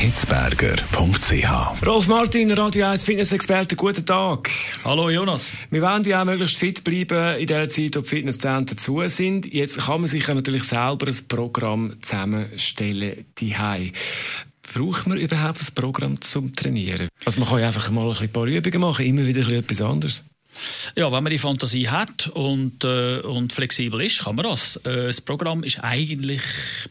hitzberger.ch. Rolf Martin, Radio 1 Fitness-Experte, guten Tag. Hallo Jonas. Wir wollen ja auch möglichst fit bleiben in der Zeit, wo die Fitnesszentren zu sind. Jetzt kann man sich ja natürlich selber ein Programm zusammenstellen, die Braucht man überhaupt ein Programm zum Trainieren? Also man kann ja einfach mal ein paar Übungen machen, immer wieder etwas anderes. Ja, wenn man die Fantasie hat und, äh, und flexibel ist, kann man das. Äh, das Programm ist eigentlich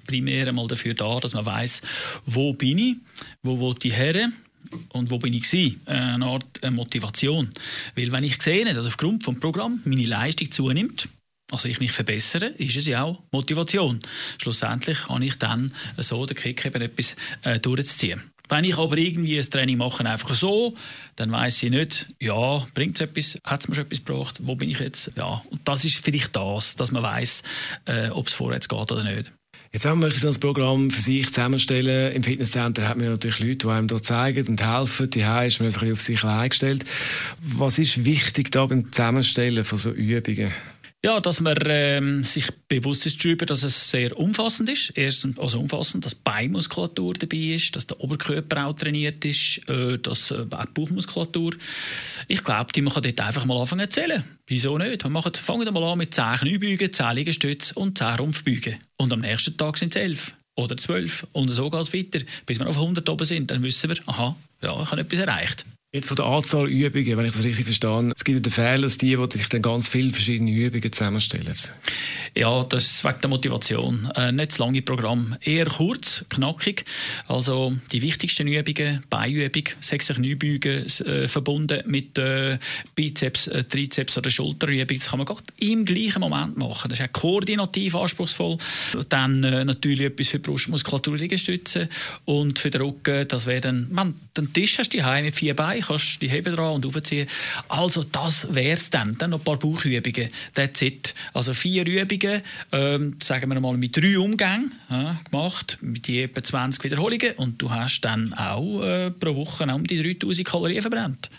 primär einmal dafür da, dass man weiß, wo bin ich, wo will ich her und wo bin ich gewesen? Eine Art Motivation. Weil wenn ich sehe, dass aufgrund des Programms meine Leistung zunimmt, also ich mich verbessere, ist es ja auch Motivation. Schlussendlich kann ich dann so den Kick eben etwas äh, durchzuziehen. Wenn ich aber irgendwie ein Training mache, einfach so, dann weiß ich nicht, ja, bringt es etwas, hat es mir schon etwas gebracht, wo bin ich jetzt? Ja, und das ist vielleicht das, dass man weiß, äh, ob es vorwärts geht oder nicht. Jetzt haben wir ein Programm für sich zusammenstellen. Im Fitnesscenter hat man natürlich Leute, die einem da zeigen und helfen. Die ist man ein bisschen auf sich eingestellt. Was ist wichtig da beim Zusammenstellen von so Übungen? Ja, dass man ähm, sich bewusst ist darüber, dass es sehr umfassend ist. Erstens, also umfassend, dass Beinmuskulatur dabei ist, dass der Oberkörper auch trainiert ist, äh, dass äh, auch Bauchmuskulatur. Ich glaube, die man kann dort einfach mal anfangen zu zählen. Wieso nicht? Wir machen, fangen mal an mit 10 Kniebeugen, 10 Liegestütze und 10 Rumpfbeugen. Und am nächsten Tag sind es 11 oder 12. Und so geht es weiter, bis wir auf 100 oben sind. Dann wissen wir, aha, ja, ich habe etwas erreicht. Jetzt von der Anzahl Übungen, wenn ich das richtig verstehe, es gibt den Fehler, dass die, die sich dann ganz viele verschiedene Übungen zusammenstellen. Ja, das ist wegen der Motivation. Äh, nicht das lange Programm, eher kurz, knackig. Also die wichtigsten Übungen, Beinübung, sechs Kniebeugen äh, verbunden mit äh, Bizeps, äh, Trizeps oder Schulterübung. Das kann man gerade im gleichen Moment machen. Das ist auch koordinativ anspruchsvoll. Dann äh, natürlich etwas für Brustmuskulatur, Liegestütze und für den Rücken. Das wäre dann, man, den Tisch hast du mit vier Beinen Bein, kannst die Heben dran und aufziehen. Also das wäre es dann. Dann noch ein paar Bauchübungen. That's it. Also vier Übungen, ähm, sagen wir mal mit drei Umgängen ja, gemacht, mit je etwa 20 Wiederholungen und du hast dann auch äh, pro Woche um die 3000 Kalorien verbrannt.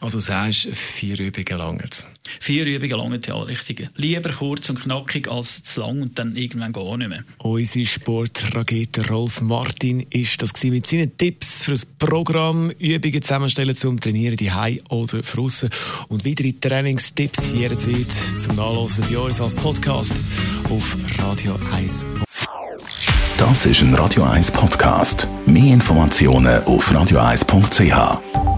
Also sagst vier Übungen lang jetzt? Vier Übungen lang, ja, richtig. Lieber kurz und knackig als zu lang und dann irgendwann gar nicht mehr. Unsere Sportrakete Rolf Martin ist das mit seinen Tipps für das Programm Übungen zusammenstellen zum Trainieren die oder draussen und weitere Trainingstipps jederzeit zum Nachlesen bei uns als Podcast auf Radio 1. Das ist ein Radio 1 Podcast. Mehr Informationen auf radio1.ch.